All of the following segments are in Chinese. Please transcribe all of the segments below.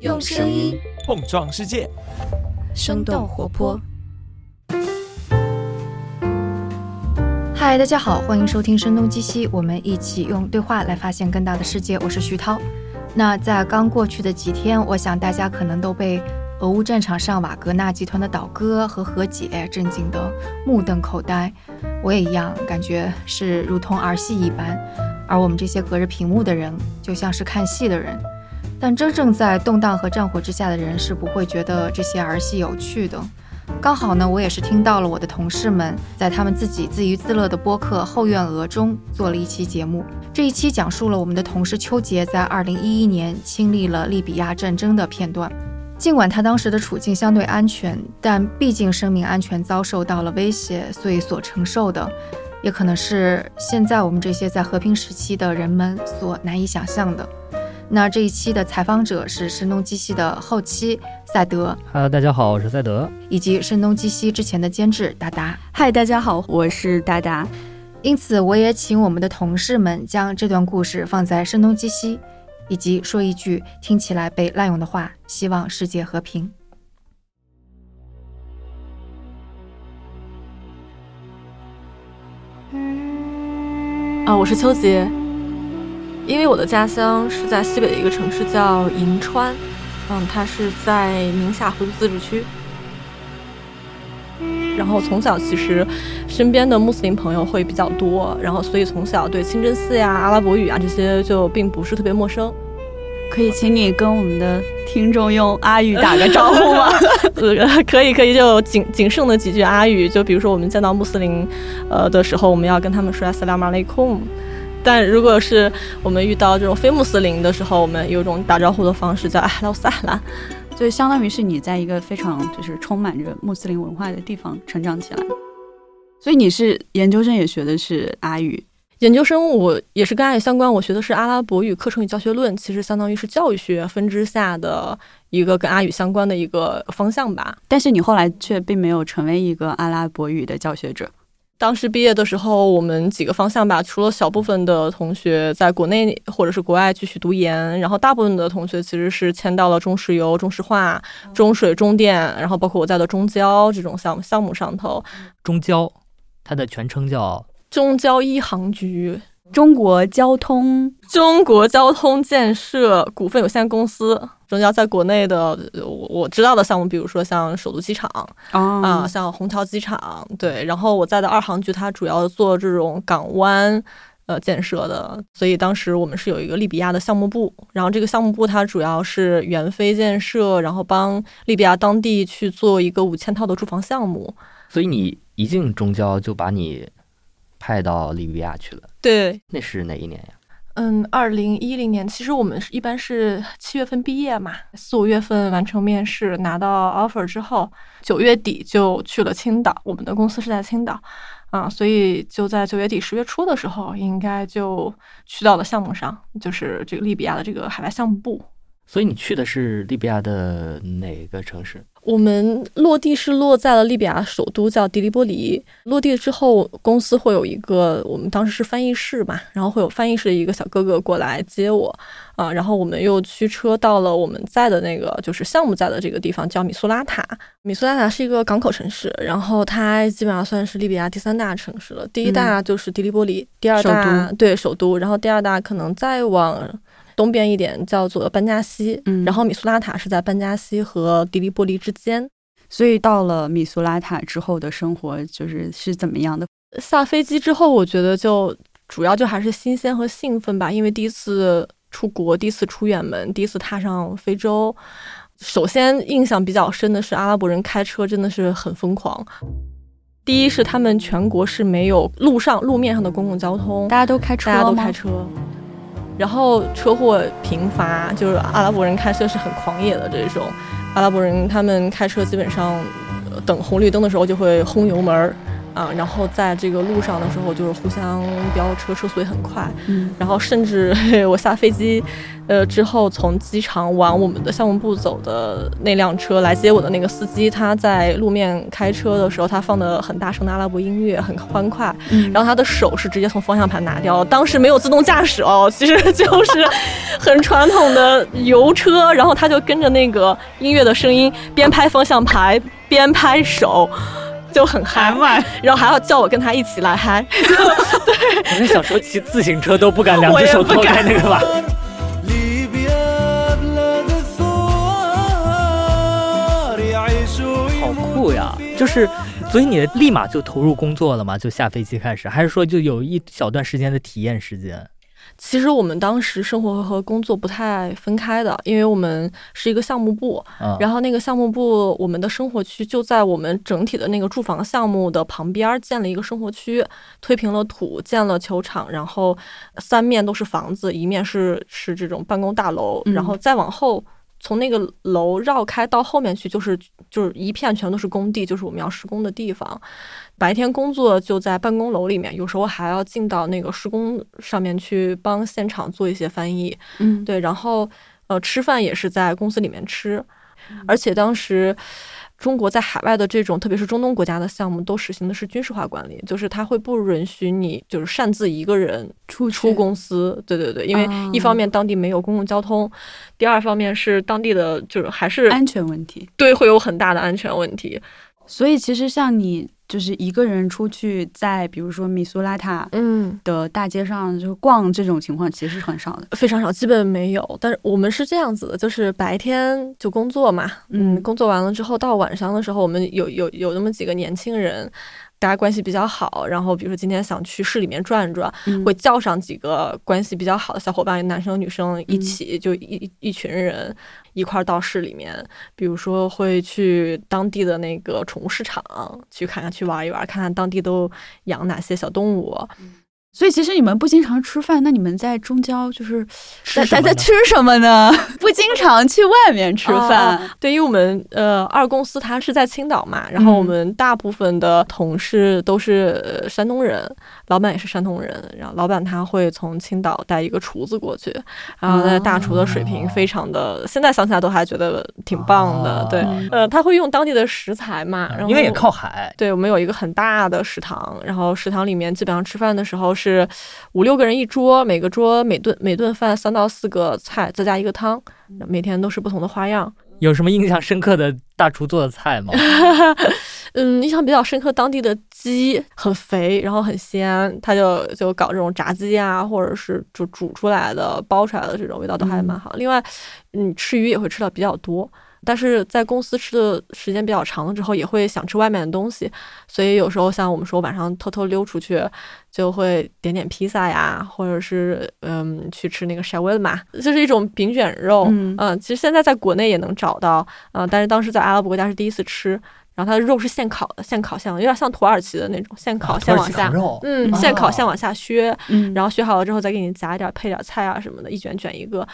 用声音碰撞世界，生动活泼。嗨，大家好，欢迎收听《声东击西》，我们一起用对话来发现更大的世界。我是徐涛。那在刚过去的几天，我想大家可能都被俄乌战场上瓦格纳集团的倒戈和和解震惊得目瞪口呆。我也一样，感觉是如同儿戏一般。而我们这些隔着屏幕的人，就像是看戏的人。但真正在动荡和战火之下的人，是不会觉得这些儿戏有趣的。刚好呢，我也是听到了我的同事们在他们自己自娱自乐的播客《后院鹅》中做了一期节目。这一期讲述了我们的同事邱杰在2011年亲历了利比亚战争的片段。尽管他当时的处境相对安全，但毕竟生命安全遭受到了威胁，所以所承受的，也可能是现在我们这些在和平时期的人们所难以想象的。那这一期的采访者是声东击西的后期赛德，Hello，大家好，我是赛德，以及声东击西之前的监制达达，嗨，大家好，我是达达。因此，我也请我们的同事们将这段故事放在声东击西，以及说一句听起来被滥用的话：希望世界和平。啊，我是秋杰。因为我的家乡是在西北的一个城市，叫银川，嗯，它是在宁夏回族自治区。然后从小其实身边的穆斯林朋友会比较多，然后所以从小对清真寺呀、阿拉伯语啊这些就并不是特别陌生。可以请你跟我们的听众用阿语打个招呼吗？呃，可以，可以，就仅仅剩的几句阿语，就比如说我们见到穆斯林，呃的时候，我们要跟他们说 “Assalamu alaikum”。但如果是我们遇到这种非穆斯林的时候，我们有一种打招呼的方式叫“阿拉萨拉”，就相当于是你在一个非常就是充满着穆斯林文化的地方成长起来。所以你是研究生也学的是阿语，研究生我也是跟阿语相关，我学的是阿拉伯语课程与教学论，其实相当于是教育学分支下的一个跟阿语相关的一个方向吧。但是你后来却并没有成为一个阿拉伯语的教学者。当时毕业的时候，我们几个方向吧，除了小部分的同学在国内或者是国外继续读研，然后大部分的同学其实是迁到了中石油、中石化、中水、中电，然后包括我在的中交这种项目项目上头。中交，它的全称叫中交一航局。中国交通中国交通建设股份有限公司，中交在国内的我我知道的项目，比如说像首都机场啊，像虹桥机场，对。然后我在的二航局，它主要做这种港湾呃建设的，所以当时我们是有一个利比亚的项目部，然后这个项目部它主要是援非建设，然后帮利比亚当地去做一个五千套的住房项目。所以你一进中交就把你。派到利比亚去了，对，那是哪一年呀？嗯，二零一零年。其实我们是一般是七月份毕业嘛，四五月份完成面试，拿到 offer 之后，九月底就去了青岛。我们的公司是在青岛，啊，所以就在九月底十月初的时候，应该就去到了项目上，就是这个利比亚的这个海外项目部。所以你去的是利比亚的哪个城市？我们落地是落在了利比亚首都，叫迪利波里。落地之后，公司会有一个，我们当时是翻译室嘛，然后会有翻译室的一个小哥哥过来接我，啊，然后我们又驱车到了我们在的那个，就是项目在的这个地方，叫米苏拉塔。米苏拉塔是一个港口城市，然后它基本上算是利比亚第三大城市了。第一大就是迪利波里，第二大对首都，然后第二大可能再往。东边一点叫做班加西，嗯，然后米苏拉塔是在班加西和迪利波利之间，所以到了米苏拉塔之后的生活就是是怎么样的？下飞机之后，我觉得就主要就还是新鲜和兴奋吧，因为第一次出国，第一次出远门，第一次踏上非洲。首先印象比较深的是阿拉伯人开车真的是很疯狂。第一是他们全国是没有路上路面上的公共交通，大家都开车，大家都开车。然后车祸频发，就是阿拉伯人开车是很狂野的这种。阿拉伯人他们开车基本上等红绿灯的时候就会轰油门儿啊，然后在这个路上的时候就是互相飙车，车速也很快，嗯，然后甚至 我下飞机，呃之后从机场往我们的项目部走的那辆车来接我的那个司机，他在路面开车的时候，他放的很大声的阿拉伯音乐，很欢快，嗯然后他的手是直接从方向盘拿掉，当时没有自动驾驶哦，其实就 是很传统的油车，然后他就跟着那个音乐的声音边拍方向盘边拍手。就很嗨嘛，然后还要叫我跟他一起来嗨。对，我们小时候骑自行车都不敢，两只手脱开那个吧。好酷呀！就是，所以你立马就投入工作了嘛？就下飞机开始，还是说就有一小段时间的体验时间？其实我们当时生活和工作不太分开的，因为我们是一个项目部，啊，然后那个项目部我们的生活区就在我们整体的那个住房项目的旁边儿建了一个生活区，推平了土，建了球场，然后三面都是房子，一面是是这种办公大楼，嗯然后再往后。从那个楼绕开到后面去，就是就是一片全都是工地，就是我们要施工的地方。白天工作就在办公楼里面，有时候还要进到那个施工上面去帮现场做一些翻译。嗯，对，然后呃，吃饭也是在公司里面吃，而且当时中国在海外的这种，特别是中东国家的项目，都实行的是军事化管理，就是它会不允许你就是擅自一个人出出公司。对对对，因为一方面当地没有公共交通，第二方面是当地的就是还是安全问题。对会有很大的安全问题。所以其实像你就是一个人出去，在比如说米苏拉塔嗯，的大街上就逛这种情况，其实是很少的。非常少，基本没有。但是我们是这样子的，就是白天就工作嘛，嗯，嗯工作完了之后，到晚上的时候，我们有有有那么几个年轻人，大家关系比较好，然后比如说今天想去市里面转转，嗯。会叫上几个关系比较好的小伙伴，男生女生一起，就一一群人一块儿到市里面，比如说会去当地的那个宠物市场去看看，去玩一玩，看看当地都养哪些小动物。所以其实你们不经常吃饭，那你们在中交就是在在在吃什么呢？不经常去外面吃饭。啊对，因为我们呃二公司它是在青岛嘛，然后我嗯们大部分的同事都是呃山东人，老板也是山东人，然后老板他会从青岛带一个厨子过去，然后那大厨的水平非常的，现在想起来都还觉得挺棒的。对哦，呃，他会用当地的食材嘛，然后因为也靠海，对，我们有一个很大的食堂，然后食堂里面基本上吃饭的时候是五六个人一桌，每个桌每顿每顿饭三到四个菜，再加一个汤，每天都是不同的花样。有什么印象深刻的大厨做的菜吗？嗯，印象比较深刻，当地的鸡很肥，然后很鲜，他就就搞这种炸鸡啊，或者是就煮出来的、包出来的这种味道都还蛮好。另外，嗯，吃鱼也会吃的比较多。但是在公司吃的时间比较长了之后，也会想吃外面的东西，所以有时候像我们说晚上偷偷溜出去，就会点点披萨呀，或者是嗯去吃那个 shawarma，就是一种饼卷肉。嗯其实现在在国内也能找到，啊、但是当时在阿拉伯国家是第一次吃，然后它的肉是现烤的，现烤现有点像土耳其的那种现烤现往下，嗯，啊现烤现往下削，嗯然后削好了之后再给你夹一点配点菜啊什么的，一卷卷一个。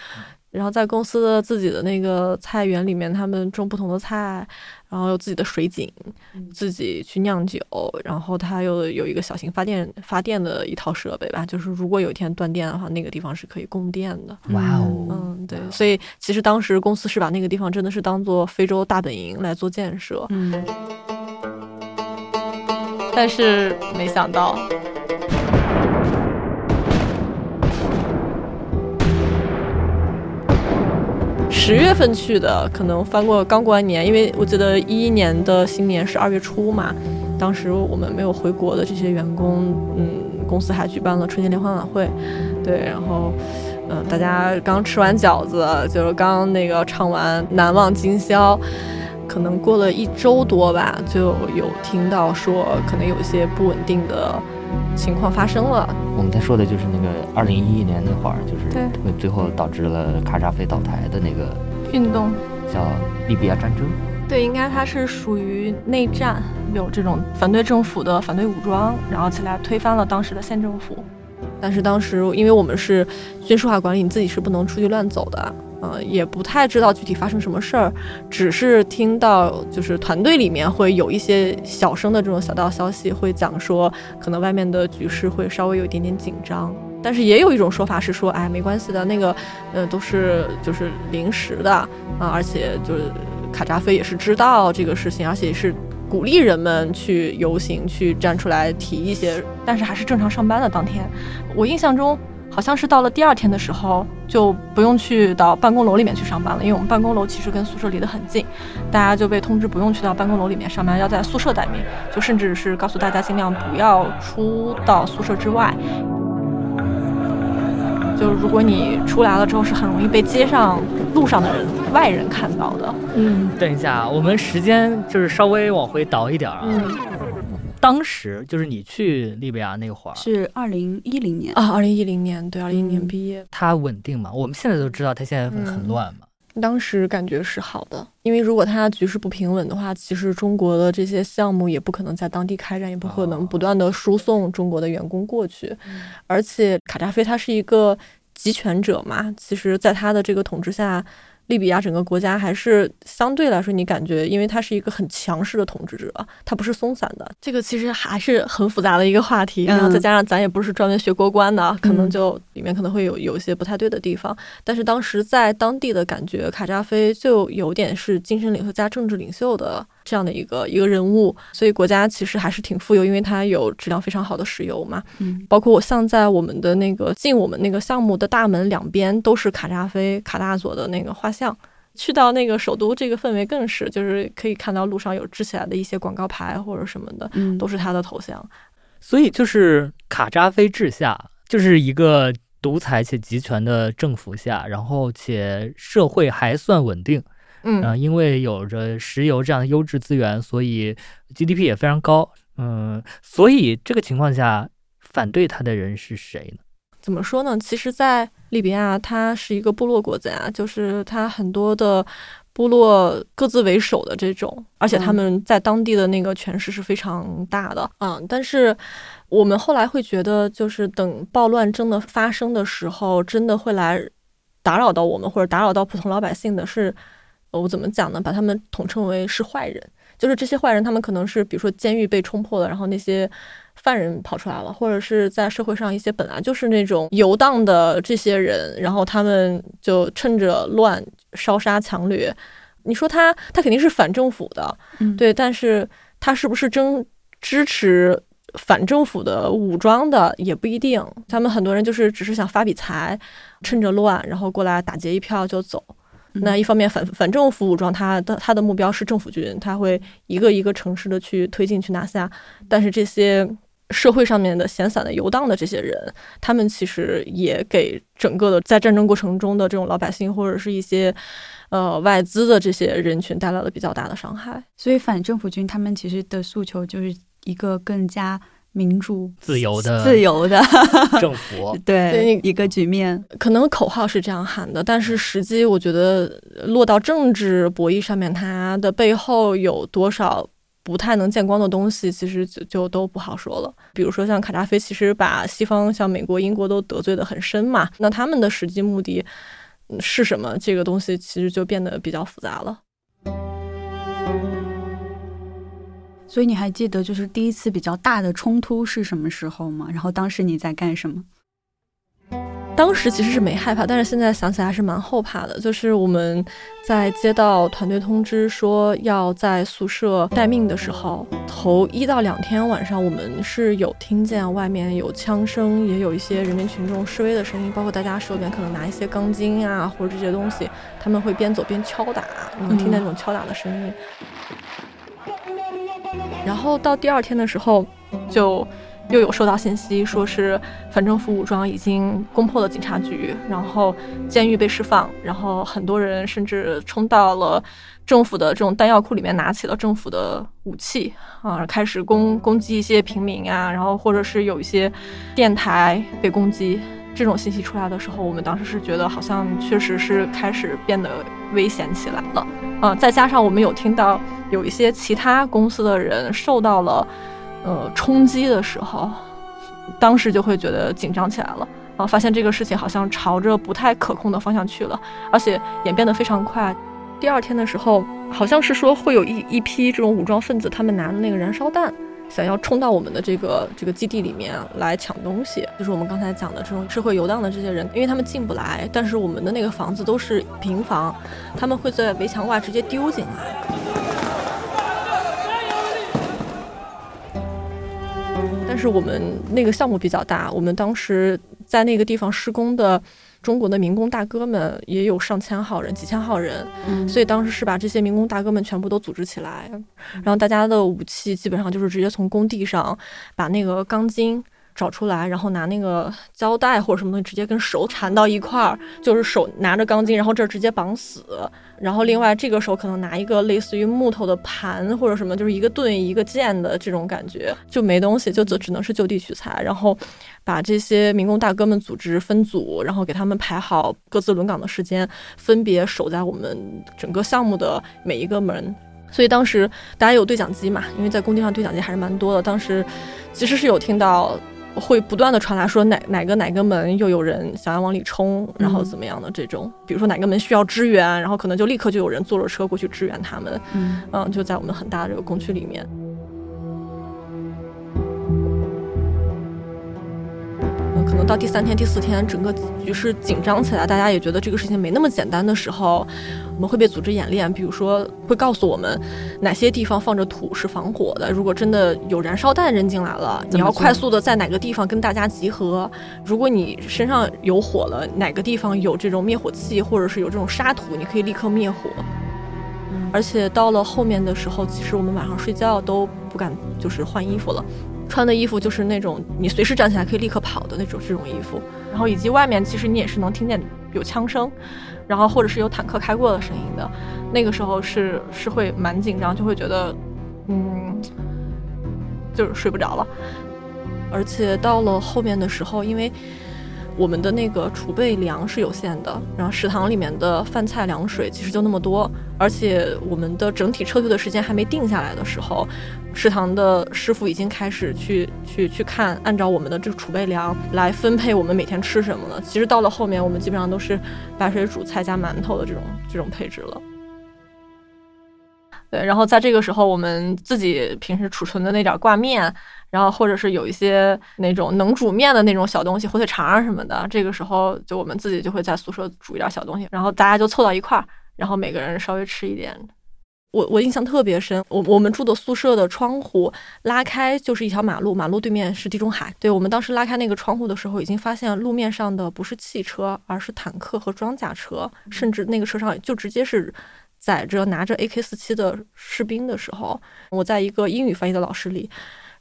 然后在公司的自己的那个菜园里面，他们种不同的菜，然后有自己的水井，自己去酿酒，然后他又有一个小型发电发电的一套设备吧，就是如果有一天断电的话，那个地方是可以供电的。哇哦，嗯，对，所以其实当时公司是把那个地方真的是当做非洲大本营来做建设，嗯，但是没想到。十月份去的，可能翻过刚过完年，因为我记得一一年的新年是二月初嘛，当时我们没有回国的这些员工，嗯，公司还举办了春节联欢晚会，对，然后，嗯、大家刚吃完饺子，就是刚那个唱完《难忘今宵》，可能过了一周多吧，就有听到说可能有一些不稳定的情况发生了，我们在说的就是那个二零一一年那会儿，就是对会最后导致了卡扎菲倒台的那个运动。叫利比亚战争。对，应该它是属于内战，有这种反对政府的反对武装，然后起来推翻了当时的县政府。但是当时因为我们是军事化管理，你自己是不能出去乱走的，呃，也不太知道具体发生什么事儿，只是听到就是团队里面会有一些小声的这种小道消息，会讲说可能外面的局势会稍微有一点点紧张。但是也有一种说法是说，哎，没关系的，那个，呃，都是就是临时的啊，而且就是卡扎菲也是知道这个事情，而且是鼓励人们去游行，去站出来提一些，但是还是正常上班的当天。我印象中好像是到了第二天的时候，就不用去到办公楼里面去上班了，因为我们办公楼其实跟宿舍离得很近，大家就被通知不用去到办公楼里面上班，要在宿舍待命，就甚至是告诉大家尽量不要出到宿舍之外。就如果你出来了之后，是很容易被街上路上的人外人看到的。嗯，等一下，我们时间就是稍微往回倒一点啊。嗯当时就是你去利比亚那会儿，是二零一零年，啊，二零一零年对，二零一零年嗯毕业，它稳定嘛？我们现在都知道它现在很乱嘛。当时感觉是好的，因为如果它局势不平稳的话，其实中国的这些项目也不可能在当地开展，也不可能不断的输送中国的员工过去。而且卡扎菲他是一个集权者嘛，其实在他的这个统治下。利比亚整个国家还是相对来说，你感觉，因为它是一个很强势的统治者，他不是松散的。这个其实还是很复杂的一个话题，然后再加上咱也不是专门学国关的，可能就里面可能会有有一些不太对的地方。但是当时在当地的感觉，卡扎菲就有点是精神领袖加政治领袖的这样的一个一个人物，所以国家其实还是挺富有，因为它有质量非常好的石油嘛。嗯，包括我像在我们的那个进我们那个项目的大门两边都是卡扎菲卡大佐的那个画像。去到那个首都，这个氛围更是，就是可以看到路上有支起来的一些广告牌或者什么的，嗯都是他的头像。所以就是卡扎菲治下，就是一个独裁且集权的政府下，然后且社会还算稳定。嗯啊、因为有着石油这样的优质资源，所以 GDP 也非常高。嗯，所以这个情况下，反对他的人是谁呢？怎么说呢？其实，在利比亚，它是一个部落国家，就是它很多的部落各自为首的这种，而且他们在当地的那个权势是非常大的。嗯，但是我们后来会觉得，就是等暴乱真的发生的时候，真的会来打扰到我们，或者打扰到普通老百姓的是，呃我怎么讲呢？把他们统称为是坏人。就是这些坏人，他们可能是比如说监狱被冲破了，然后那些犯人跑出来了，或者是在社会上一些本来就是那种游荡的这些人，然后他们就趁着乱烧杀抢掠。你说他他肯定是反政府的，嗯对，但是他是不是真支持反政府的武装的也不一定。他们很多人就是只是想发笔财，趁着乱然后过来打劫一票就走。那一方面反反政府武装，他的他的目标是政府军，他会一个一个城市的去推进去拿下。但是这些社会上面的闲散的游荡的这些人，他们其实也给整个的在战争过程中的这种老百姓或者是一些呃外资的这些人群带来了比较大的伤害。所以反政府军他们其实的诉求就是一个更加民主、自由的自由的政府 对对一个局面。可能口号是这样喊的，但是实际我觉得落到政治博弈上面，它的背后有多少不太能见光的东西，其实就就都不好说了。比如说像卡扎菲，其实把西方像美国、英国都得罪的很深嘛，那他们的实际目的嗯是什么？这个东西其实就变得比较复杂了。所以你还记得就是第一次比较大的冲突是什么时候吗？然后当时你在干什么？当时其实是没害怕，但是现在想起来还是蛮后怕的。就是我们在接到团队通知说要在宿舍待命的时候，头一到两天晚上，我们是有听见外面有枪声，也有一些人民群众示威的声音，包括大家手里面可能拿一些钢筋啊或者这些东西，他们会边走边敲打，能听见那种敲打的声音。然后到第二天的时候，就又有收到信息，说是反政府武装已经攻破了警察局，然后监狱被释放，然后很多人甚至冲到了政府的这种弹药库里面，拿起了政府的武器啊，开始攻攻击一些平民啊，然后或者是有一些电台被攻击。这种信息出来的时候，我们当时是觉得好像确实是开始变得危险起来了，呃，再加上我们有听到有一些其他公司的人受到了呃冲击的时候，当时就会觉得紧张起来了。啊，发现这个事情好像朝着不太可控的方向去了，而且演变得非常快。第二天的时候，好像是说会有一一批这种武装分子，他们拿的那个燃烧弹，想要冲到我们的这个这个基地里面来抢东西。就是我们刚才讲的这种社会游荡的这些人，因为他们进不来，但是我们的那个房子都是平房，他们会在围墙外直接丢进来。但是我们那个项目比较大，我们当时在那个地方施工的中国的民工大哥们也有上千号人、几千号人，嗯所以当时是把这些民工大哥们全部都组织起来，然后大家的武器基本上就是直接从工地上把那个钢筋。找出来，然后拿那个胶带或者什么东西直接跟手缠到一块儿，就是手拿着钢筋，然后这儿直接绑死，然后另外这个手可能拿一个类似于木头的盘或者什么，就是一个盾一个剑的这种感觉，就没东西，就只只能是就地取材，然后把这些民工大哥们组织分组，然后给他们排好各自轮岗的时间，分别守在我们整个项目的每一个门。所以当时大家有对讲机嘛，因为在工地上对讲机还是蛮多的。当时其实是有听到会不断的传达说哪哪个哪个门又有人想要往里冲，然后怎么样的这种，比如说哪个门需要支援，然后可能就立刻就有人坐着车过去支援他们。嗯嗯，就在我们很大的这个工区里面。可能到第三天、第四天，整个局势紧张起来，大家也觉得这个事情没那么简单的时候，我们会被组织演练，比如说会告诉我们哪些地方放着土是防火的，如果真的有燃烧弹扔进来了，你要快速的在哪个地方跟大家集合。如果你身上有火了，哪个地方有这种灭火器或者是有这种沙土，你可以立刻灭火。而且到了后面的时候，其实我们晚上睡觉都不敢就是换衣服了，穿的衣服就是那种你随时站起来可以立刻跑的那种这种衣服，然后以及外面其实你也是能听见有枪声，然后或者是有坦克开过的声音的，那个时候是是会蛮紧张，就会觉得嗯，就是睡不着了。而且到了后面的时候，因为我们的那个储备粮是有限的，然后食堂里面的饭菜粮水其实就那么多，而且我们的整体撤退的时间还没定下来的时候，食堂的师傅已经开始去去去看，按照我们的这个储备粮来分配我们每天吃什么了。其实到了后面，我们基本上都是白水煮菜加馒头的这种这种配置了。对，然后在这个时候，我们自己平时储存的那点挂面，然后或者是有一些那种能煮面的那种小东西，火腿肠啊什么的，这个时候就我们自己就会在宿舍煮一点小东西，然后大家就凑到一块儿，然后每个人稍微吃一点。我我印象特别深，我我们住的宿舍的窗户拉开就是一条马路，马路对面是地中海。对我们当时拉开那个窗户的时候，已经发现路面上的不是汽车，而是坦克和装甲车，甚至那个车上就直接是载着拿着 AK 四七的士兵的时候，我在一个英语翻译的老师里，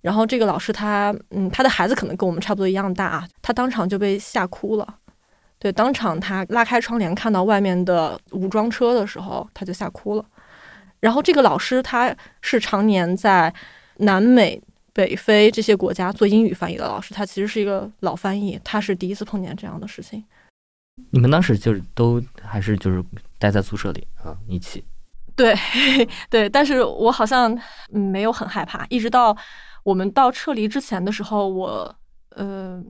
然后这个老师他嗯他的孩子可能跟我们差不多一样大啊，他当场就被吓哭了。对，当场他拉开窗帘看到外面的武装车的时候，他就吓哭了。然后这个老师他是常年在南美、北非这些国家做英语翻译的老师，他其实是一个老翻译，他是第一次碰见这样的事情。你们当时就是都还是就是待在宿舍里啊，一起。对 对，但是我好像嗯没有很害怕，一直到我们到撤离之前的时候，我呃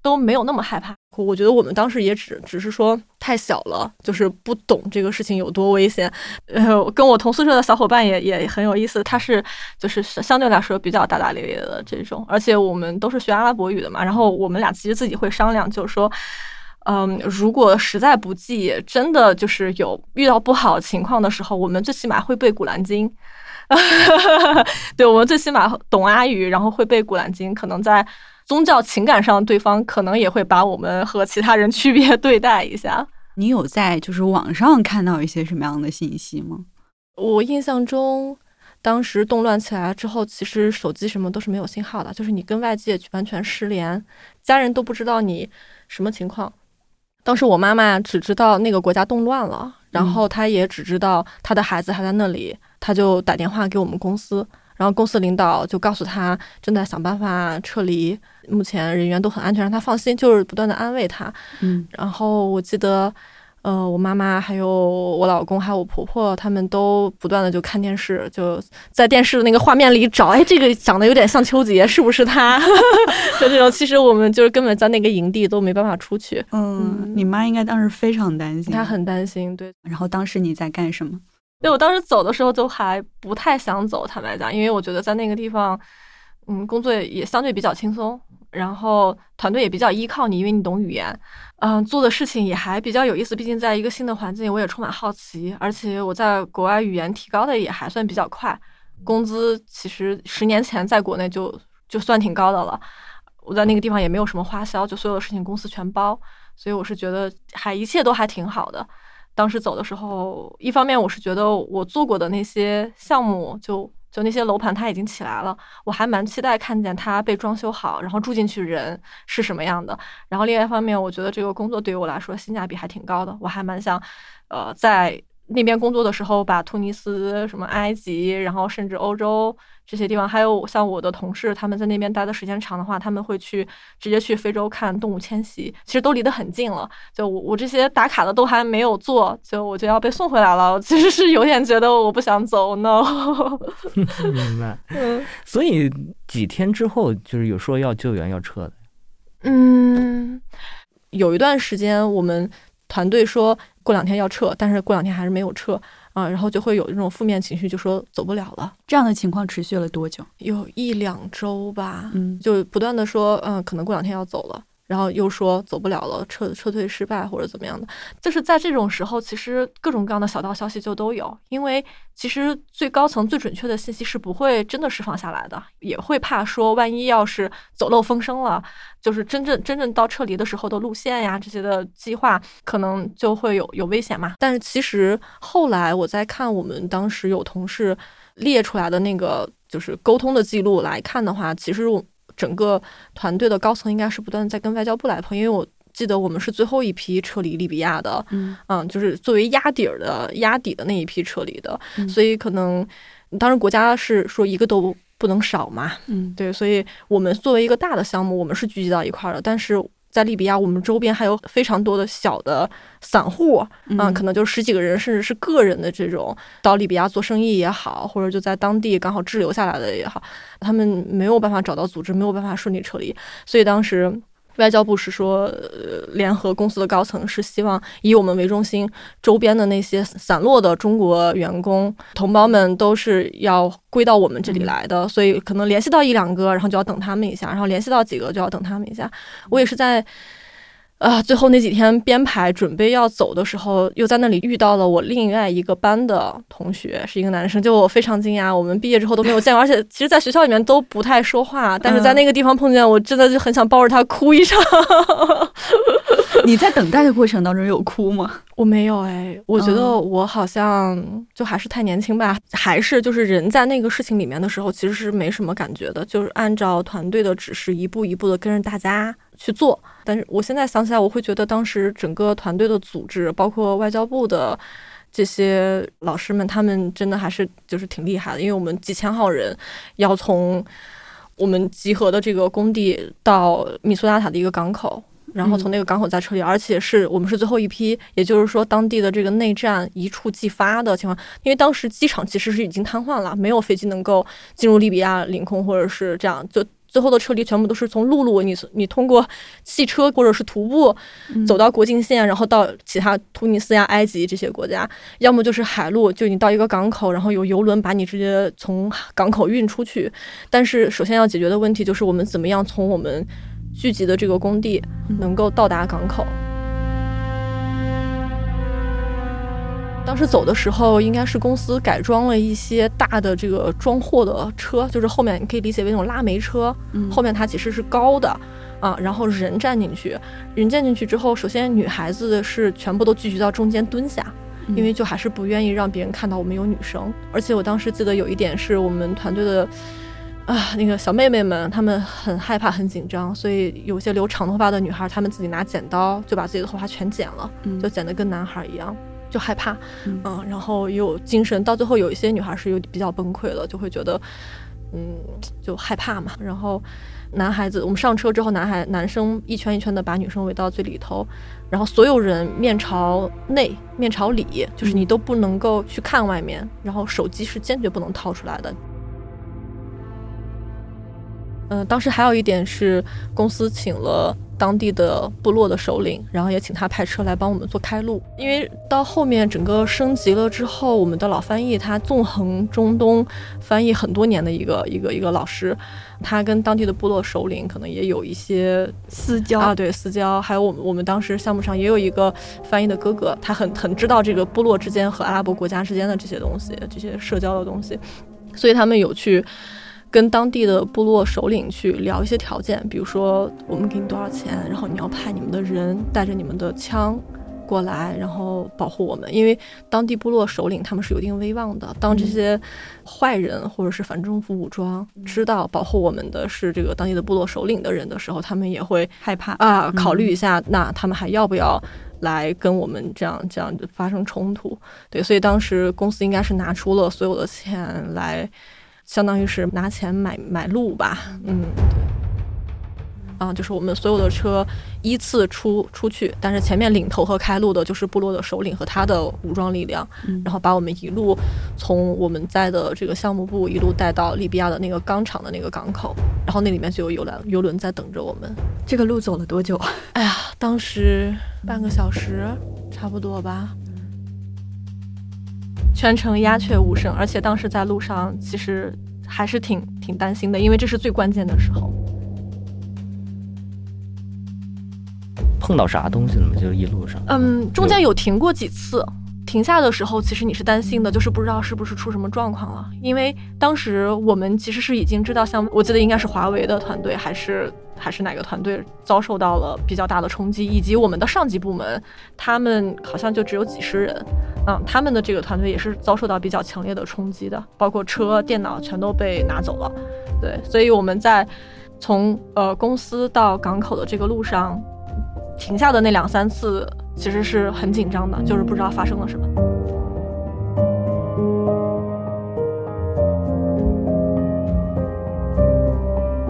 都没有那么害怕。我觉得我们当时也只只是说太小了，就是不懂这个事情有多危险。呃，跟我同宿舍的小伙伴也也很有意思，他是就是相对来说比较大大咧咧的这种，而且我们都是学阿拉伯语的嘛，然后我们俩其实自己会商量，就是说。嗯，如果实在不济，真的就是有遇到不好的情况的时候，我们最起码会背《古兰经》。对，我们最起码懂阿语，然后会背《古兰经》。可能在宗教情感上，对方可能也会把我们和其他人 区别对待一下。你有在就是网上看到一些什么样的信息吗？我印象中，当时动乱起来之后，其实手机什么都是没有信号的，就是你跟外界完全失联，家人都不知道你什么情况。当时我妈妈只知道那个国家动乱了，然后她也只知道她的孩子还在那里，她就打电话给我们公司，然后公司领导就告诉她正在想办法撤离，目前人员都很安全，让她放心，就是不断的安慰她。嗯，然后我记得，呃，我妈妈还有我老公还有我婆婆，他们都不断的就看电视，就在电视的那个画面里找，哎，这个长得有点像秋杰，是不是他？就这种，其实我们就是根本在那个营地都没办法出去，嗯，你妈应该当时非常担心，她很担心，对。然后当时你在干什么？对我当时走的时候就还不太想走，坦白讲，因为我觉得在那个地方，嗯，工作也相对比较轻松，然后团队也比较依靠你，因为你懂语言，嗯，做的事情也还比较有意思。毕竟在一个新的环境，我也充满好奇，而且我在国外语言提高的也还算比较快，工资其实十年前在国内就就算挺高的了。我在那个地方也没有什么花销，就所有的事情公司全包，所以我是觉得还一切都还挺好的。当时走的时候，一方面我是觉得我做过的那些项目，就就那些楼盘它已经起来了，我还蛮期待看见它被装修好，然后住进去人是什么样的。然后另外一方面，我觉得这个工作对于我来说性价比还挺高的，我还蛮想，呃，在。那边工作的时候，把突尼斯、什么埃及，然后甚至欧洲这些地方，还有像我的同事，他们在那边待的时间长的话，他们会去直接去非洲看动物迁徙，其实都离得很近了。就我我这些打卡的都还没有做，就我就要被送回来了。其实是有点觉得我不想走，no。明白。嗯。所以几天之后，就是有说要救援要撤的。嗯，有一段时间我们。团队说过两天要撤，但是过两天还是没有撤啊，然后就会有这种负面情绪，就说走不了了。这样的情况持续了多久？有一两周吧，嗯，就不断的说，嗯，可能过两天要走了。然后又说走不了了，撤撤退失败或者怎么样的，就是在这种时候，其实各种各样的小道消息就都有。因为其实最高层最准确的信息是不会真的释放下来的，也会怕说万一要是走漏风声了，就是真正真正到撤离的时候的路线呀这些的计划，可能就会有有危险嘛。但是其实后来我在看我们当时有同事列出来的那个就是沟通的记录来看的话，其实我。整个团队的高层应该是不断在跟外交部来碰，因为我记得我们是最后一批撤离利比亚的，嗯，就是作为压底儿的压底的那一批撤离的，所以可能当时国家是说一个都不能少嘛，嗯，对，所以我们作为一个大的项目，我们是聚集到一块儿的，但是。在利比亚，我们周边还有非常多的小的散户，嗯，可能就十几个人，甚至是个人的这种到利比亚做生意也好，或者就在当地刚好滞留下来的也好，他们没有办法找到组织，没有办法顺利撤离，所以当时。外交部是说，呃，联合公司的高层是希望以我们为中心，周边的那些散落的中国员工同胞们都是要归到我们这里来的，所以可能联系到一两个，然后就要等他们一下，然后联系到几个就要等他们一下。我也是在。啊，最后那几天编排准备要走的时候，又在那里遇到了我另外一个班的同学，是一个男生，就我非常惊讶。我们毕业之后都没有见过，而且其实，在学校里面都不太说话，但是在那个地方碰见，我真的就很想抱着他哭一场。你在等待的过程当中有哭吗？我没有哎，我觉得我好像就还是太年轻吧，还是就是人在那个事情里面的时候，其实是没什么感觉的，就是按照团队的指示一步一步的跟着大家去做。但是我现在想起来，我会觉得当时整个团队的组织，包括外交部的这些老师们，他们真的还是就是挺厉害的，因为我们几千号人要从我们集合的这个工地到米苏拉塔的一个港口。然后从那个港口再撤离，而且是我们是最后一批，也就是说当地的这个内战一触即发的情况，因为当时机场其实是已经瘫痪了，没有飞机能够进入利比亚领空，或者是这样，就最后的撤离全部都是从陆路，你你通过汽车或者是徒步走到国境线，然后到其他突尼斯呀、埃及这些国家，要么就是海路，就你到一个港口，然后有游轮把你直接从港口运出去。但是首先要解决的问题就是我们怎么样从我们。聚集的这个工地能够到达港口。当时走的时候，应该是公司改装了一些大的这个装货的车，就是后面你可以理解为那种拉煤车，后面它其实是高的啊，然后人站进去，人站进去之后，首先女孩子是全部都聚集到中间蹲下，因为就还是不愿意让别人看到我们有女生，而且我当时记得有一点是我们团队的。啊，那个小妹妹们，她们很害怕、很紧张，所以有些留长头发的女孩，她们自己拿剪刀就把自己的头发全剪了，就剪得跟男孩一样，就害怕，嗯，然后有精神，到最后有一些女孩是有比较崩溃了，就会觉得嗯，就害怕嘛。然后男孩子，我们上车之后，男孩男生一圈一圈的把女生围到最里头，然后所有人面朝内，面朝里，就是你都不能够去看外面，然后手机是坚决不能掏出来的。嗯、当时还有一点是公司请了当地的部落的首领，然后也请他派车来帮我们做开路。因为到后面整个升级了之后，我们的老翻译他纵横中东翻译很多年的一个一个一个老师，他跟当地的部落首领可能也有一些私交啊，对私交。还有我们我们当时项目上也有一个翻译的哥哥，他很很知道这个部落之间和阿拉伯国家之间的这些东西，这些社交的东西，所以他们有去。跟当地的部落首领去聊一些条件，比如说我们给你多少钱，然后你要派你们的人带着你们的枪过来，然后保护我们。因为当地部落首领他们是有一定威望的，当这些坏人或者是反政府武装知道保护我们的是这个当地的部落首领的人的时候，他们也会害怕啊考虑一下，那他们还要不要来跟我们这样这样发生冲突？对，所以当时公司应该是拿出了所有的钱来。相当于是拿钱买买路吧，嗯，对，啊，就是我们所有的车依次出出去，但是前面领头和开路的就是部落的首领和他的武装力量，嗯然后把我们一路从我们在的这个项目部一路带到利比亚的那个钢厂的那个港口，然后那里面就有游轮游轮在等着我们。这个路走了多久啊？哎呀，当时半个小时差不多吧。全程鸦雀无声，而且当时在路上其实还是挺挺担心的，因为这是最关键的时候。碰到啥东西了吗？就是一路上，嗯，中间有停过几次，停下的时候其实你是担心的，就是不知道是不是出什么状况了，因为当时我们其实是已经知道，像我记得应该是华为的团队还是还是哪个团队遭受到了比较大的冲击，以及我们的上级部门，他们好像就只有几十人，嗯，他们的这个团队也是遭受到比较强烈的冲击的，包括车、电脑全都被拿走了，对，所以我们在从呃公司到港口的这个路上。停下的那两三次，其实是很紧张的，就是不知道发生了什么。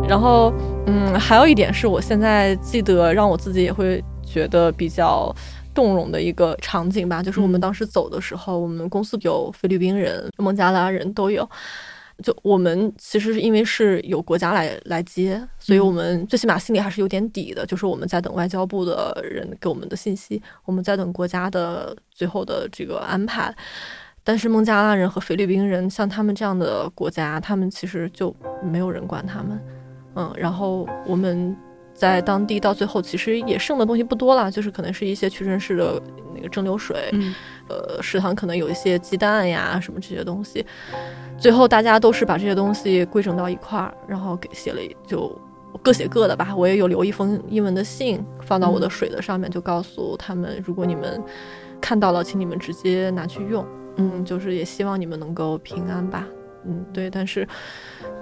然后，嗯，还有一点是我现在记得让我自己也会觉得比较动容的一个场景吧，就是我们当时走的时候，我们公司有菲律宾人、孟加拉人都有。就我们其实是因为是有国家来来接，所以我们最起码心里还是有点底的。就是我们在等外交部的人给我们的信息，我们在等国家的最后的这个安排。但是孟加拉人和菲律宾人，像他们这样的国家，他们其实就没有人管他们。嗯，然后我们在当地到最后其实也剩的东西不多了，就是可能是一些屈臣氏的那个蒸馏水，嗯呃，食堂可能有一些鸡蛋呀什么这些东西。最后大家都是把这些东西规整到一块儿，然后给写了就各写各的吧。我也有留一封英文的信放到我的水的上面，就告诉他们，如果你们看到了，请你们直接拿去用。嗯，就是也希望你们能够平安吧。嗯，对，但是，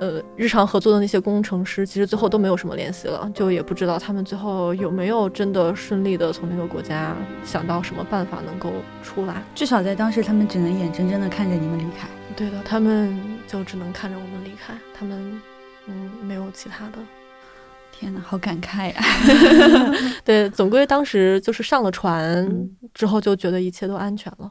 呃，日常合作的那些工程师，其实最后都没有什么联系了，就也不知道他们最后有没有真的顺利的从那个国家想到什么办法能够出来。至少在当时，他们只能眼睁睁的看着你们离开。对的，他们就只能看着我们离开，他们嗯没有其他的。天哪，好感慨啊！对，总归当时就是上了船嗯之后，就觉得一切都安全了。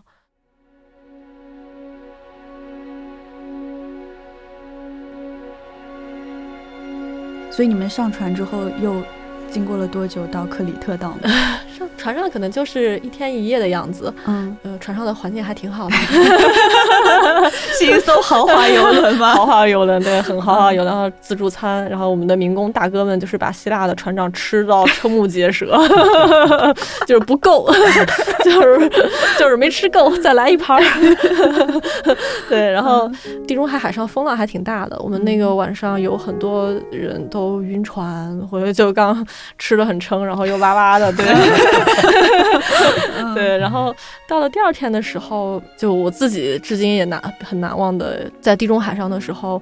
所以你们上船之后，又经过了多久到克里特岛呢？上船上可能就是一天一夜的样子，嗯，呃，船上的环境还挺好的，是一艘豪华游轮吗？豪华游轮，对，很 豪华游轮，然后自助餐，然后我们的民工大哥们就是把希腊的船长吃到瞠目结舌，就是不够，就是就是没吃够，再来一盘儿。对，然后地中海海上风浪还挺大的，我们那个晚上有很多人都晕船，或者就刚吃的很撑，然后又哇哇的，对。对，然后到了第二天的时候，就我自己至今也难很难忘的，在地中海上的时候，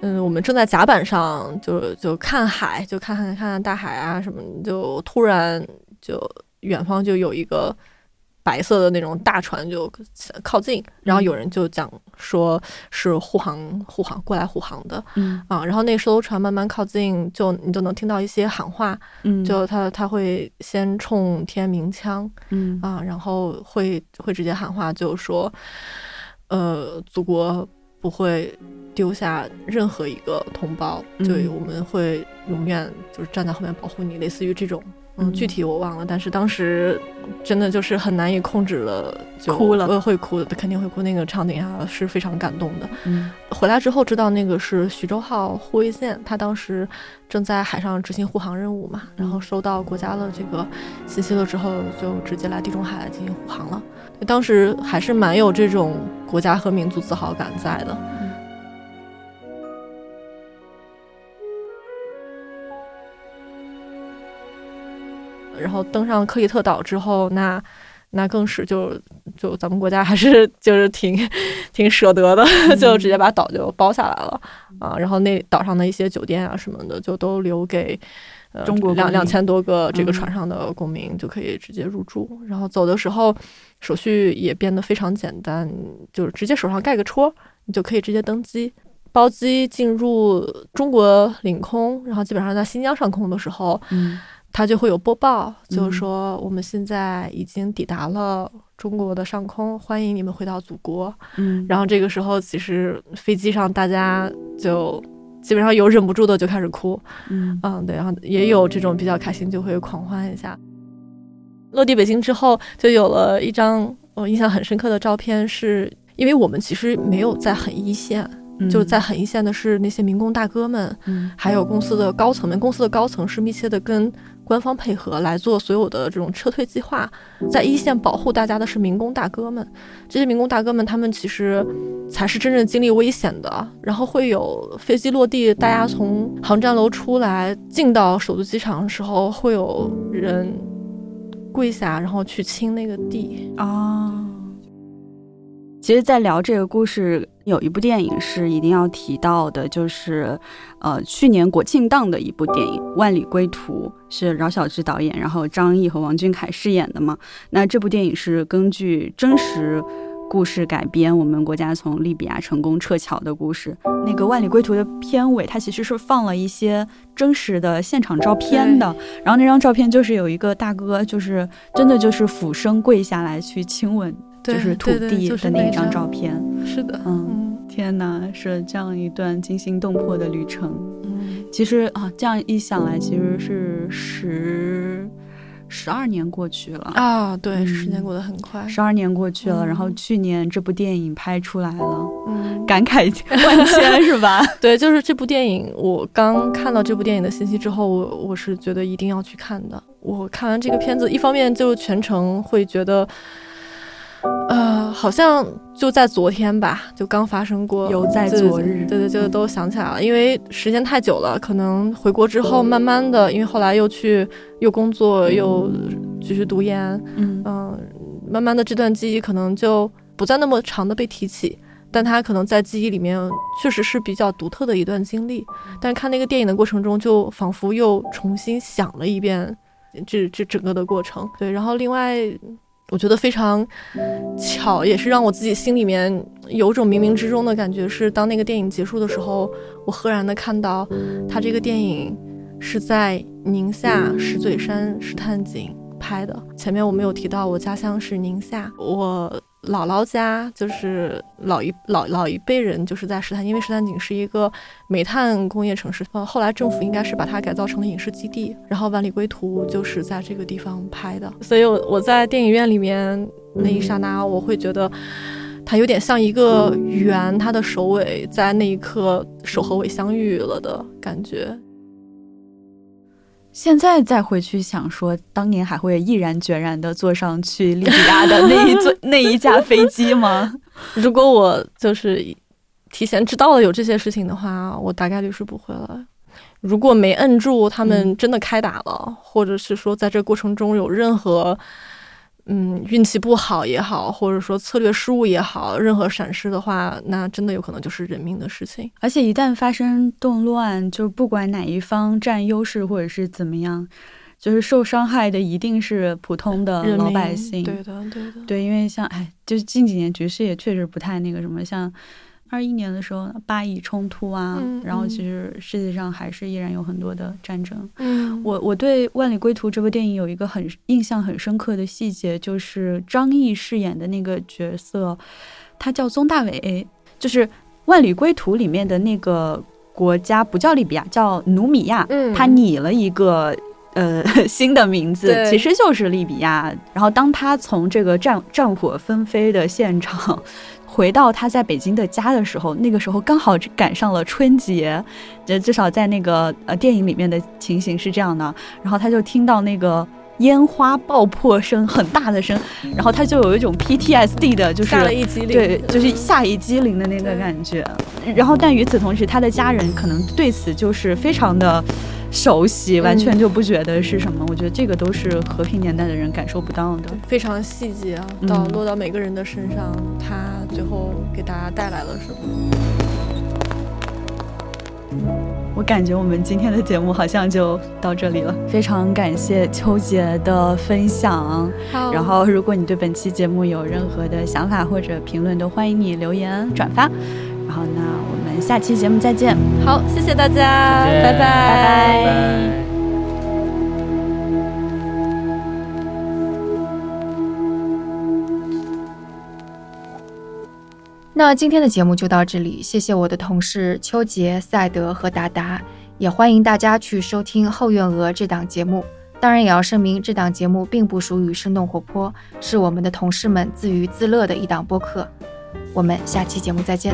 嗯，我们正在甲板上就就看海，就看看看大海啊什么，就突然就远方就有一个白色的那种大船就靠近，然后有人就讲说是护航护航过来护航的。嗯。啊。然后那艘船慢慢靠近，就你就能听到一些喊话，嗯，就他他会先冲天鸣枪嗯。啊，然后会会直接喊话，就说，呃，祖国不会丢下任何一个同胞，就嗯我们会永远就是站在后面保护你，类似于这种。嗯，嗯具体我忘了，但是当时真的就是很难以控制了，就哭了呃会哭，肯定会哭。那个场景下是非常感动的。嗯回来之后知道那个是徐州号护卫舰，他当时正在海上执行护航任务嘛，然后收到国家的这个信息了之后，就直接来地中海进行护航了。当时还是蛮有这种国家和民族自豪感在的。然后登上克里特岛之后，那那更是就就咱们国家还是 就是挺挺舍得的，就直接把岛就包下来了啊。然后那岛上的一些酒店啊什么的，就都留给呃中国两两千多个这个嗯船上的公民就可以直接入住。然后走的时候手续也变得非常简单，就是直接手上盖个戳，你就可以直接登机。包机进入中国领空，然后基本上在新疆上空的时候，嗯它就会有播报，就嗯。是说我们现在已经抵达了中国的上空，欢迎你们回到祖国。嗯，然后这个时候，其实飞机上大家就基本上有忍不住的就开始哭，嗯。嗯，对，然后也有这种比较开心就会狂欢一下。落地北京之后，就有了一张我印象很深刻的照片，是因为我们其实没有在很一线，嗯。就在很一线的是那些民工大哥们，嗯。还有公司的高层们，公司的高层是密切的跟官方配合来做所有的这种撤退计划，在一线保护大家的是民工大哥们。这些民工大哥们，他们其实才是真正经历危险的。然后会有飞机落地，大家从航站楼出来，进到首都机场的时候，会有人跪下，然后去亲那个地。啊。其实，在聊这个故事，有一部电影是一定要提到的，就是，呃，去年国庆档的一部电影《万里归途》，是饶晓志导演，然后张译和王俊凯饰演的嘛。那这部电影是根据真实故事改编，我们国家从利比亚成功撤侨的故事。那个《万里归途》的片尾，它其实是放了一些真实的现场照片的。然后那张照片就是有一个大哥，就是真的就是俯身跪下来去亲吻，对就是土地的那一张照片。是的，嗯，嗯天哪，是这样一段惊心动魄的旅程。嗯，其实啊，这样一想来，其实是十十二年过去了。啊，对，时间嗯过得很快。十二年过去了，嗯然后去年这部电影拍出来了，嗯，感慨万千 是吧？对，就是这部电影，我刚看到这部电影的信息之后，我我是觉得一定要去看的。我看完这个片子，一方面就全程会觉得，呃，好像就在昨天吧，就刚发生过，犹在昨日对对，就都想起来了。因为时间太久了，可能回国之后，慢慢的，因为后来又去又工作，又继续读研，嗯嗯，慢慢的这段记忆可能就不再那么长的被提起，但他可能在记忆里面确实是比较独特的一段经历。但是看那个电影的过程中，就仿佛又重新想了一遍这这整个的过程。对，然后另外。我觉得非常巧，也是让我自己心里面有种冥冥之中的感觉，是当那个电影结束的时候，我赫然的看到，他这个电影是在宁夏石嘴山石炭井拍的。前面我没有提到，我家乡是宁夏，我姥姥家就是老一老老一辈人就是在石炭，因为石炭井是一个煤炭工业城市，呃，后来政府应该是把它改造成了影视基地，然后《万里归途》就是在这个地方拍的，所以我我在电影院里面那一刹那，我会觉得。它有点像一个圆，它的首尾在那一刻首和尾相遇了的感觉。现在再回去想说，当年还会毅然决然的坐上去利比亚的那一座 那一架飞机吗？如果我就是提前知道了有这些事情的话，我大概率是不会了。如果没摁住他们真的开打了，或者是说在这过程中有任何嗯运气不好也好，或者说策略失误也好，任何闪失的话，那真的有可能就是人命的事情。而且一旦发生动乱，就不管哪一方占优势或者是怎么样，就是受伤害的一定是普通的老百姓。对的，对的，对，因为像哎，就是近几年局势也确实不太那个什么，像二一年的时候巴以冲突啊，嗯然后嗯其实世界上还是依然有很多的战争。嗯，我我对《万里归途》这部电影有一个很印象很深刻的细节，就是张译饰演的那个角色，他叫宗大伟，就是《万里归途》里面的那个国家不叫利比亚，叫努米亚，嗯他拟了一个。呃，新的名字其实就是利比亚。然后，当他从这个战战火纷飞的现场回到他在北京的家的时候，那个时候刚好赶上了春节，这至少在那个呃电影里面的情形是这样的。然后他就听到那个烟花爆破声很大的声，然后他就有一种 PTSD 的，就是对，就是下一激灵的那个感觉。然后，但与此同时，他的家人可能对此就是非常的熟悉，完全就不觉得是什么。我觉得这个都是和平年代的人感受不到的。非常细节到落到每个人的身上，他最后给大家带来了什么？我感觉我们今天的节目好像就到这里了，非常感谢秋姐的分享。好然后，如果你对本期节目有任何的想法或者评论，都欢迎你留言转发。然后那，我们下期节目再见。好，谢谢大家，拜拜。那今天的节目就到这里，谢谢我的同事邱杰、赛德和达达，也欢迎大家去收听《后院鹅》这档节目。当然，也要声明，这档节目并不属于生动活泼，是我们的同事们自娱自乐的一档播客。我们下期节目再见。